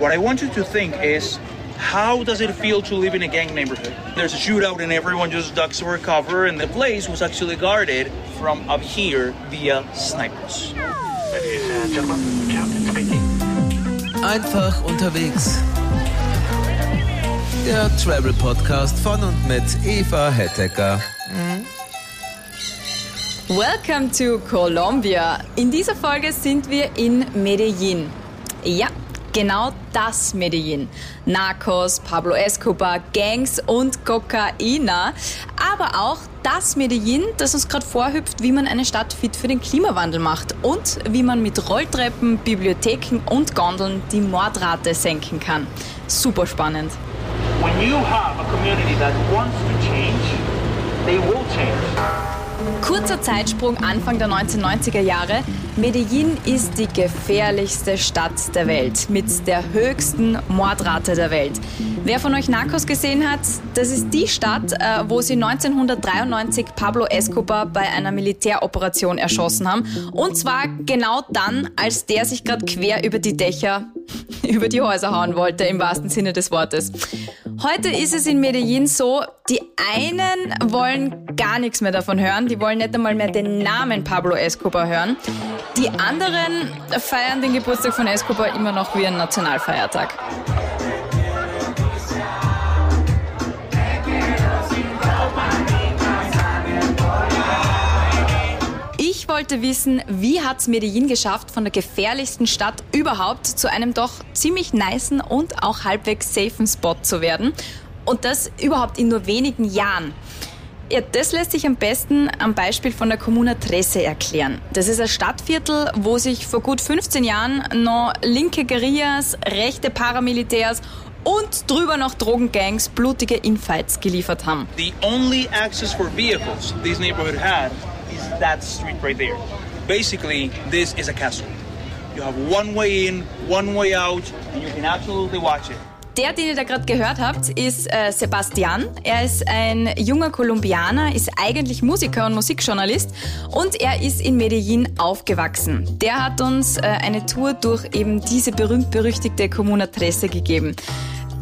What I want you to think is how does it feel to live in a gang neighborhood? There's a shootout and everyone just ducks for cover, and the place was actually guarded from up here via snipers. Ladies and gentlemen, Captain speaking. Einfach unterwegs. Der Travel Podcast von und mit Eva Hettecker. Mhm. Welcome to Colombia. In dieser Folge sind wir in Medellin. Ja, genau das Medellin. Narcos, Pablo Escobar, Gangs und Kokaina. Aber auch das Medellin, das uns gerade vorhüpft, wie man eine Stadt fit für den Klimawandel macht und wie man mit Rolltreppen, Bibliotheken und Gondeln die Mordrate senken kann. Super spannend. When you have a community that wants to change, they will change. Kurzer Zeitsprung Anfang der 1990er Jahre. Medellin ist die gefährlichste Stadt der Welt mit der höchsten Mordrate der Welt. Wer von euch Narcos gesehen hat, das ist die Stadt, äh, wo sie 1993 Pablo Escobar bei einer Militäroperation erschossen haben. Und zwar genau dann, als der sich gerade quer über die Dächer, über die Häuser hauen wollte, im wahrsten Sinne des Wortes. Heute ist es in Medellin so, die einen wollen gar nichts mehr davon hören, die wollen nicht einmal mehr den Namen Pablo Escobar hören. Die anderen feiern den Geburtstag von Escobar immer noch wie ein Nationalfeiertag. Wollte wissen, wie hat's Medellin geschafft, von der gefährlichsten Stadt überhaupt zu einem doch ziemlich nicen und auch halbwegs safen Spot zu werden. Und das überhaupt in nur wenigen Jahren. Ja, das lässt sich am besten am Beispiel von der Comuna Trece erklären. Das ist ein Stadtviertel, wo sich vor gut 15 Jahren noch linke Guerillas, rechte Paramilitärs und drüber noch Drogengangs blutige Infights geliefert haben. The only access for vehicles this neighborhood had that street right there. Basically, this is a castle. You have one way in, one way out, and you can absolutely watch it. Der, den ihr da gerade gehört habt, ist äh, Sebastian. Er ist ein junger Kolumbianer, ist eigentlich Musiker und Musikjournalist und er ist in Medellin aufgewachsen. Der hat uns äh, eine Tour durch eben diese berühmt-berüchtigte Comuna Trece gegeben.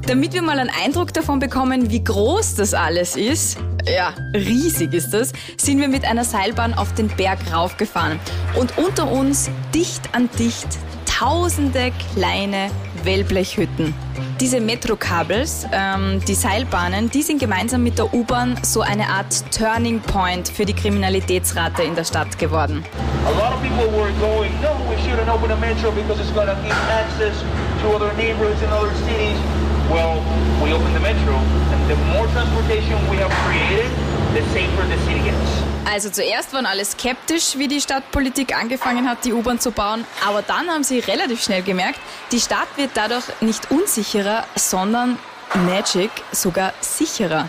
Damit wir mal einen Eindruck davon bekommen, wie groß das alles ist, ja, riesig ist das, sind wir mit einer Seilbahn auf den Berg raufgefahren. Und unter uns, dicht an dicht, tausende kleine Wellblechhütten. Diese Metrokabels, ähm, die Seilbahnen, die sind gemeinsam mit der U-Bahn so eine Art Turning Point für die Kriminalitätsrate in der Stadt geworden. A lot of people were going, no, we shouldn't open a metro because it's gonna give access to other neighborhoods in other cities. Well, we opened the metro, and the more transportation we have created, the safer the city gets. Also zuerst waren alle skeptisch, wie die Stadtpolitik angefangen hat, die U-Bahn zu bauen, aber dann haben sie relativ schnell gemerkt, die Stadt wird dadurch nicht unsicherer, sondern Magic sogar sicherer.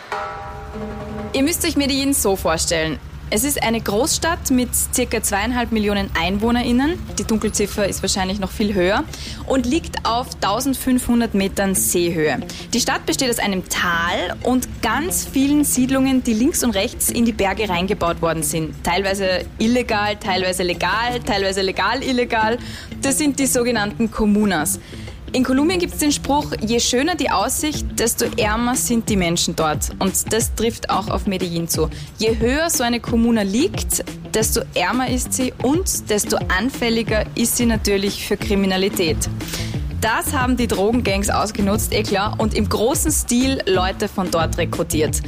Ihr müsst euch Medellin so vorstellen. Es ist eine Großstadt mit circa zweieinhalb Millionen EinwohnerInnen. Die Dunkelziffer ist wahrscheinlich noch viel höher und liegt auf 1500 Metern Seehöhe. Die Stadt besteht aus einem Tal und ganz vielen Siedlungen, die links und rechts in die Berge reingebaut worden sind. Teilweise illegal, teilweise legal, teilweise legal, illegal. Das sind die sogenannten Comunas. In Kolumbien gibt es den Spruch, je schöner die Aussicht, desto ärmer sind die Menschen dort. Und das trifft auch auf Medellin zu. Je höher so eine Kommune liegt, desto ärmer ist sie und desto anfälliger ist sie natürlich für Kriminalität. Das haben die Drogengangs ausgenutzt, eh klar, und im großen Stil Leute von dort rekrutiert.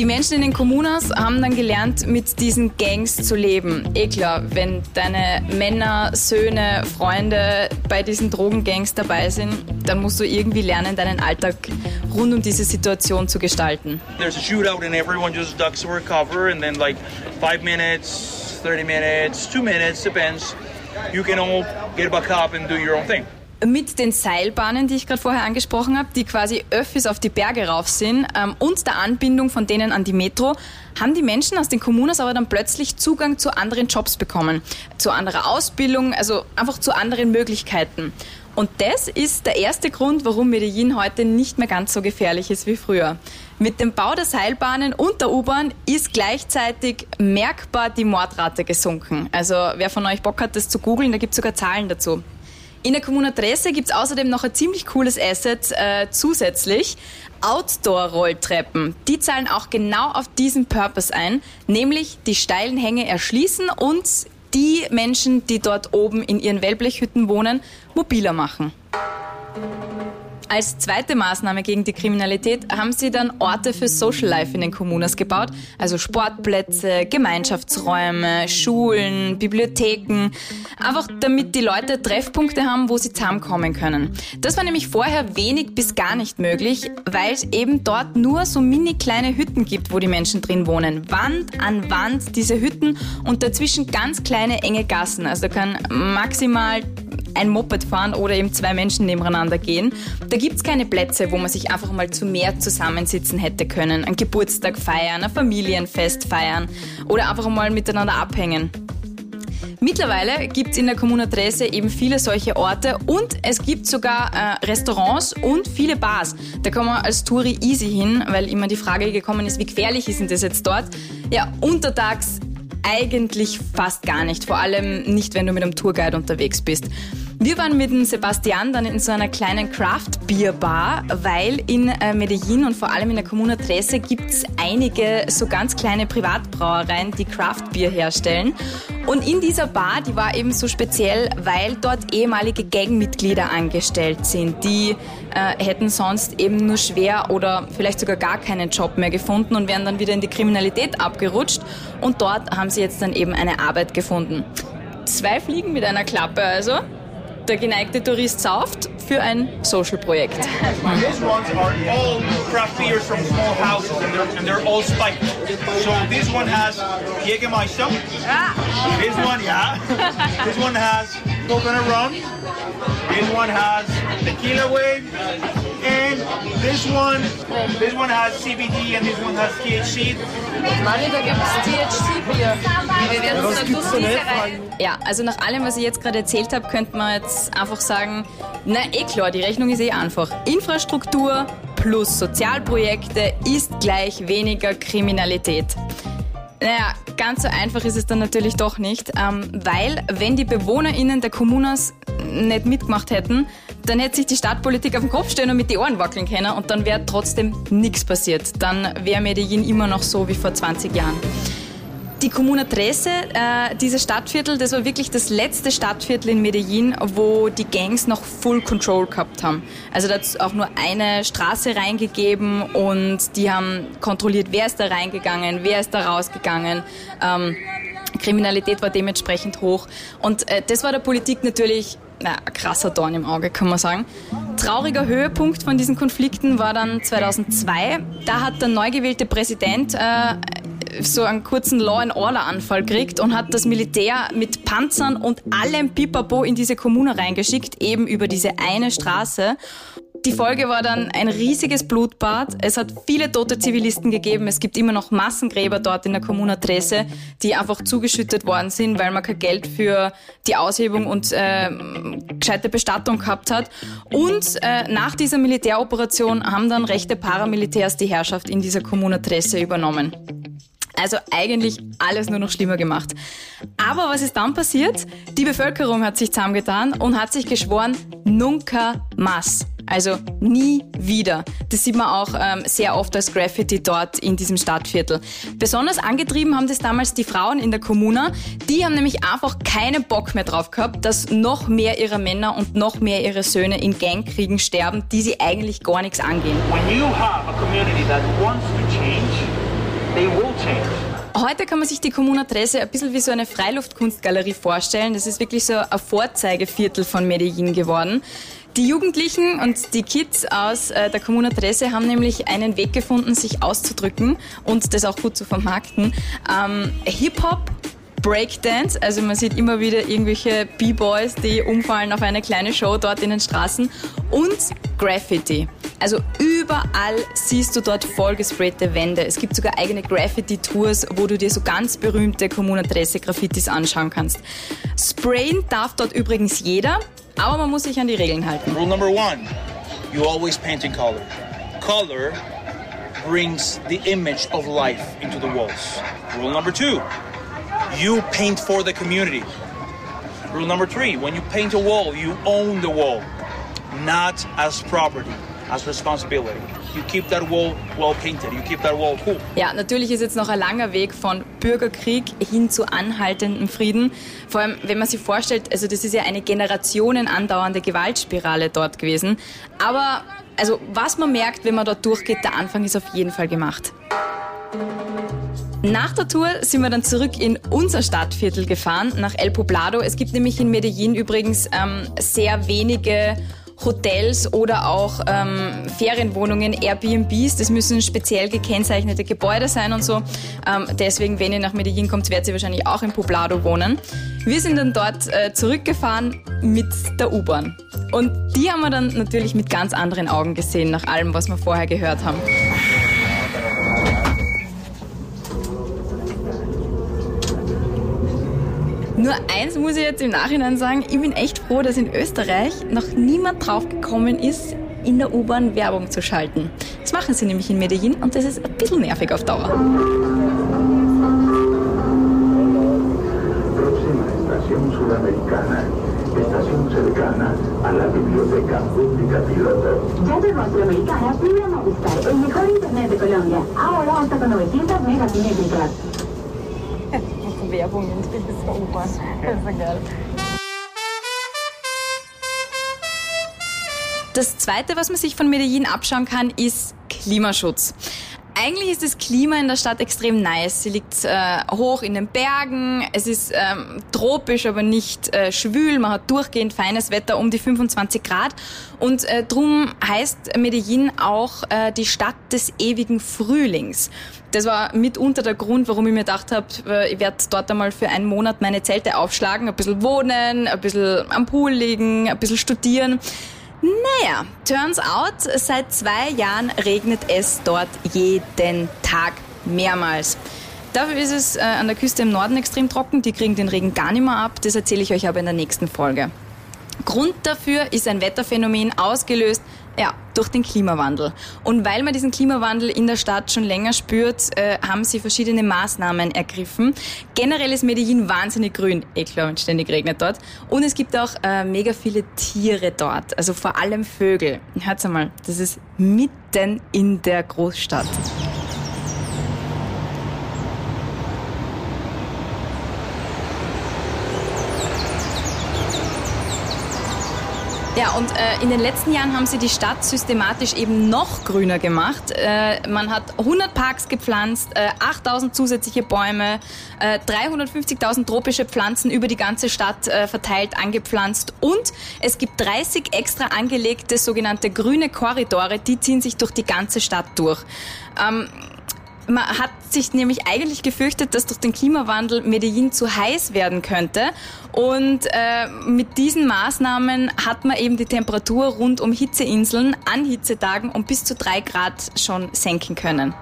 Die Menschen in den Kommunas haben dann gelernt, mit diesen Gangs zu leben. Eh klar, wenn deine Männer, Söhne, Freunde bei diesen Drogengangs dabei sind, dann musst du irgendwie lernen, deinen Alltag rund um diese Situation zu gestalten. There's a shootout, and everyone just ducks for cover, and then like five minutes, 30 minutes, two minutes, depends. You can all get back up and do your own thing. Mit den Seilbahnen, die ich gerade vorher angesprochen habe, die quasi Öffis auf die Berge rauf sind ähm, und der Anbindung von denen an die Metro, haben die Menschen aus den Kommunas aber dann plötzlich Zugang zu anderen Jobs bekommen, zu anderer Ausbildung, also einfach zu anderen Möglichkeiten. Und das ist der erste Grund, warum Medellin heute nicht mehr ganz so gefährlich ist wie früher. Mit dem Bau der Seilbahnen und der U-Bahn ist gleichzeitig merkbar die Mordrate gesunken. Also wer von euch Bock hat, das zu googeln, da gibt es sogar Zahlen dazu. In der Comuna Tresse gibt es außerdem noch ein ziemlich cooles Asset äh, zusätzlich. Outdoor-Rolltreppen. Die zahlen auch genau auf diesen Purpose ein, nämlich die steilen Hänge erschließen und die Menschen, die dort oben in ihren Wellblechhütten wohnen, mobiler machen. Als zweite Maßnahme gegen die Kriminalität haben sie dann Orte für Social Life in den Kommunas gebaut, also Sportplätze, Gemeinschaftsräume, Schulen, Bibliotheken, einfach damit die Leute Treffpunkte haben, wo sie zusammenkommen können. Das war nämlich vorher wenig bis gar nicht möglich, weil es eben dort nur so mini kleine Hütten gibt, wo die Menschen drin wohnen. Wand an Wand diese Hütten und dazwischen ganz kleine enge Gassen. Also da kann maximal ein Moped fahren oder eben zwei Menschen nebeneinander gehen. Da gibt es keine Plätze, wo man sich einfach mal zu mehr zusammensitzen hätte können. Ein Geburtstag feiern, ein Familienfest feiern oder einfach mal miteinander abhängen. Mittlerweile gibt es in der Comuna Trese eben viele solche Orte und es gibt sogar äh, Restaurants und viele Bars. Da kann man als Touri easy hin, weil immer die Frage gekommen ist, wie gefährlich ist denn das jetzt dort? Ja, untertags eigentlich fast gar nicht, vor allem nicht, wenn du mit einem Tourguide unterwegs bist. Wir waren mit dem Sebastian dann in so einer kleinen Craft-Bier-Bar, weil in äh, Medellin und vor allem in der Comuna Trece gibt es einige so ganz kleine Privatbrauereien, die Craft-Bier herstellen. Und in dieser Bar, die war eben so speziell, weil dort ehemalige Gangmitglieder angestellt sind. Die äh, hätten sonst eben nur schwer oder vielleicht sogar gar keinen Job mehr gefunden und wären dann wieder in die Kriminalität abgerutscht. Und dort haben sie jetzt dann eben eine Arbeit gefunden. Zwei Fliegen mit einer Klappe also der geneigte Tourist sauft für ein Social-Projekt. So this one has Jägermeister. This one, yeah. this one has coconut rum. This one has tequila wave. And this one, this one has CBD and this one has THC. Mali, da gibt es THC-Bier. Wir werden uns Reihe. Ja, also nach allem, was ich jetzt gerade erzählt habe, könnte man jetzt einfach sagen, na eh klar, die Rechnung ist eh einfach. Infrastruktur plus Sozialprojekte ist gleich weniger Kriminalität. Naja, ganz so einfach ist es dann natürlich doch nicht, ähm, weil wenn die BewohnerInnen der Kommunas nicht mitgemacht hätten, dann hätte sich die Stadtpolitik auf den Kopf stellen und mit die Ohren wackeln können und dann wäre trotzdem nichts passiert. Dann wäre Medellin immer noch so wie vor 20 Jahren. Die Comuna Trece, äh, dieses Stadtviertel, das war wirklich das letzte Stadtviertel in Medellin, wo die Gangs noch Full Control gehabt haben. Also da hat es auch nur eine Straße reingegeben und die haben kontrolliert, wer ist da reingegangen, wer ist da rausgegangen. Ähm, Kriminalität war dementsprechend hoch. Und äh, das war der Politik natürlich na, ein krasser Dorn im Auge, kann man sagen. Trauriger Höhepunkt von diesen Konflikten war dann 2002. Da hat der neu gewählte Präsident äh, so einen kurzen Law-and-Order-Anfall gekriegt und hat das Militär mit Panzern und allem Pipapo in diese Kommune reingeschickt, eben über diese eine Straße. Die Folge war dann ein riesiges Blutbad. Es hat viele tote Zivilisten gegeben. Es gibt immer noch Massengräber dort in der Comuna Trese, die einfach zugeschüttet worden sind, weil man kein Geld für die Aushebung und äh, gescheite Bestattung gehabt hat. Und äh, nach dieser Militäroperation haben dann rechte Paramilitärs die Herrschaft in dieser Comuna Trese übernommen. Also eigentlich alles nur noch schlimmer gemacht. Aber was ist dann passiert? Die Bevölkerung hat sich zusammengetan und hat sich geschworen, nunca más. Also nie wieder. Das sieht man auch ähm, sehr oft als Graffiti dort in diesem Stadtviertel. Besonders angetrieben haben das damals die Frauen in der Kommune. Die haben nämlich einfach keinen Bock mehr drauf gehabt, dass noch mehr ihrer Männer und noch mehr ihre Söhne in Gangkriegen sterben, die sie eigentlich gar nichts angehen. Heute kann man sich die Comuna Trese ein bisschen wie so eine Freiluftkunstgalerie vorstellen. Das ist wirklich so ein Vorzeigeviertel von Medellin geworden. Die Jugendlichen und die Kids aus äh, der Comuna Trese haben nämlich einen Weg gefunden, sich auszudrücken und das auch gut zu vermarkten. Ähm, Hip-Hop, Breakdance, also man sieht immer wieder irgendwelche B-Boys, die umfallen auf eine kleine Show dort in den Straßen und Graffiti. Also überall siehst du dort vollgesprayte Wände. Es gibt sogar eigene Graffiti-Tours, wo du dir so ganz berühmte Comuna Trese Graffitis anschauen kannst. Sprayen darf dort übrigens jeder, aber man muss sich an die Regeln halten. Rule number one you always paint in color. Color brings the image of life into the walls. Rule number two you paint for the community. Rule number three when you paint a wall, you own the wall, not as property, as responsibility. You keep that wall well painted, you keep that wall cool. Ja, natürlich ist jetzt noch ein langer Weg von Bürgerkrieg hin zu anhaltendem Frieden. Vor allem, wenn man sich vorstellt, also das ist ja eine Generationen andauernde Gewaltspirale dort gewesen. Aber also was man merkt, wenn man dort durchgeht, der Anfang ist auf jeden Fall gemacht. Nach der Tour sind wir dann zurück in unser Stadtviertel gefahren, nach El Poblado. Es gibt nämlich in Medellin übrigens ähm, sehr wenige Hotels oder auch ähm, Ferienwohnungen, Airbnbs. Das müssen speziell gekennzeichnete Gebäude sein und so. Ähm, deswegen, wenn ihr nach Medellin kommt, werdet ihr wahrscheinlich auch in Poblado wohnen. Wir sind dann dort äh, zurückgefahren mit der U-Bahn. Und die haben wir dann natürlich mit ganz anderen Augen gesehen, nach allem, was wir vorher gehört haben. Nur eins muss ich jetzt im Nachhinein sagen, ich bin echt froh, dass in Österreich noch niemand drauf gekommen ist, in der U-Bahn Werbung zu schalten. Das machen sie nämlich in Medellin und das ist ein bisschen nervig auf Dauer. Próxima estación sudamericana. Estación cercana a la biblioteca pública piloto. Ya de Colombia. Ahora hasta con 900 megas. Werbung in dieser. Das ist ja geil. Das Zweite, was man sich von Medellin abschauen kann, ist Klimaschutz. Eigentlich ist das Klima in der Stadt extrem nice. Sie liegt äh, hoch in den Bergen, es ist ähm, tropisch, aber nicht äh, schwül. Man hat durchgehend feines Wetter um die 25 Grad. Und äh, drum heißt Medellin auch äh, die Stadt des ewigen Frühlings. Das war mitunter der Grund, warum ich mir gedacht habe, äh, ich werde dort einmal für einen Monat meine Zelte aufschlagen, ein bisschen wohnen, ein bisschen am Pool liegen, ein bisschen studieren. Naja, turns out, seit zwei Jahren regnet es dort jeden Tag mehrmals. Dafür ist es äh, an der Küste im Norden extrem trocken, die kriegen den Regen gar nicht mehr ab, das erzähle ich euch aber in der nächsten Folge. Grund dafür ist ein Wetterphänomen ausgelöst, ja, durch den Klimawandel. Und weil man diesen Klimawandel in der Stadt schon länger spürt, äh, haben sie verschiedene Maßnahmen ergriffen. Generell ist Medellin wahnsinnig grün, eh klar, es ständig regnet dort. Und es gibt auch äh, mega viele Tiere dort, also vor allem Vögel. Hört's einmal, das ist mitten in der Großstadt. Ja, und äh, in den letzten Jahren haben sie die Stadt systematisch eben noch grüner gemacht. Äh, man hat 100 Parks gepflanzt, äh, 8000 zusätzliche Bäume, äh, 350.000 tropische Pflanzen über die ganze Stadt äh, verteilt angepflanzt und es gibt 30 extra angelegte sogenannte grüne Korridore, die ziehen sich durch die ganze Stadt durch. Ähm, man hat sich nämlich eigentlich gefürchtet, dass durch den Klimawandel Medellin zu heiß werden könnte. Und äh, mit diesen Maßnahmen hat man eben die Temperatur rund um Hitzeinseln an Hitzetagen um bis zu drei Grad schon senken können.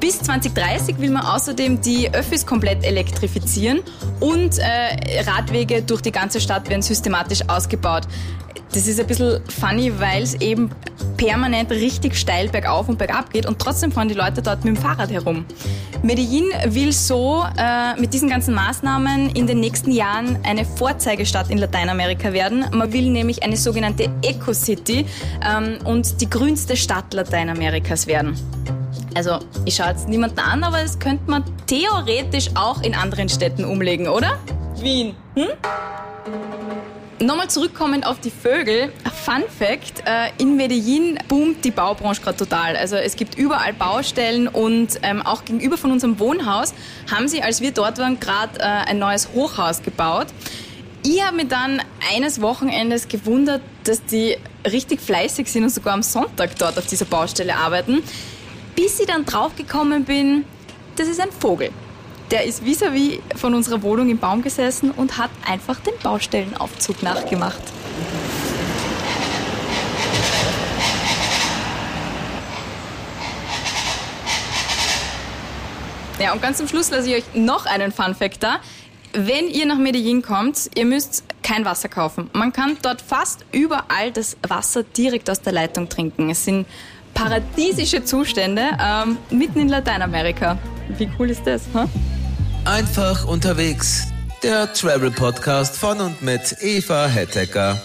Bis 2030 will man außerdem die Öffis komplett elektrifizieren und äh, Radwege durch die ganze Stadt werden systematisch ausgebaut. Das ist ein bisschen funny, weil es eben permanent richtig steil bergauf und bergab geht und trotzdem fahren die Leute dort mit dem Fahrrad herum. Medellin will so äh, mit diesen ganzen Maßnahmen in den nächsten Jahren eine Vorzeigestadt in Lateinamerika werden. Man will nämlich eine sogenannte Eco-City ähm, und die grünste Stadt Lateinamerikas werden. Also, ich schaue jetzt niemanden an, aber das könnte man theoretisch auch in anderen Städten umlegen, oder? Wien. Hm? Nochmal zurückkommend auf die Vögel. Fun Fact, äh, in Medellin boomt die Baubranche gerade total. Also es gibt überall Baustellen und ähm, auch gegenüber von unserem Wohnhaus haben sie, als wir dort waren, gerade äh, ein neues Hochhaus gebaut. Ich habe mich dann eines Wochenendes gewundert, dass die richtig fleißig sind und sogar am Sonntag dort auf dieser Baustelle arbeiten, bis ich dann draufgekommen bin, das ist ein Vogel. Der ist vis-à-vis von unserer Wohnung im Baum gesessen und hat einfach den Baustellenaufzug nachgemacht. Ja, und ganz zum Schluss lasse ich euch noch einen Fun Fact da. Wenn ihr nach Medellin kommt, ihr müsst kein Wasser kaufen. Man kann dort fast überall das Wasser direkt aus der Leitung trinken. Es sind paradiesische Zustände ähm, mitten in Lateinamerika. Wie cool ist das? Huh? Einfach unterwegs. Der Travel Podcast von und mit Eva Hettecker.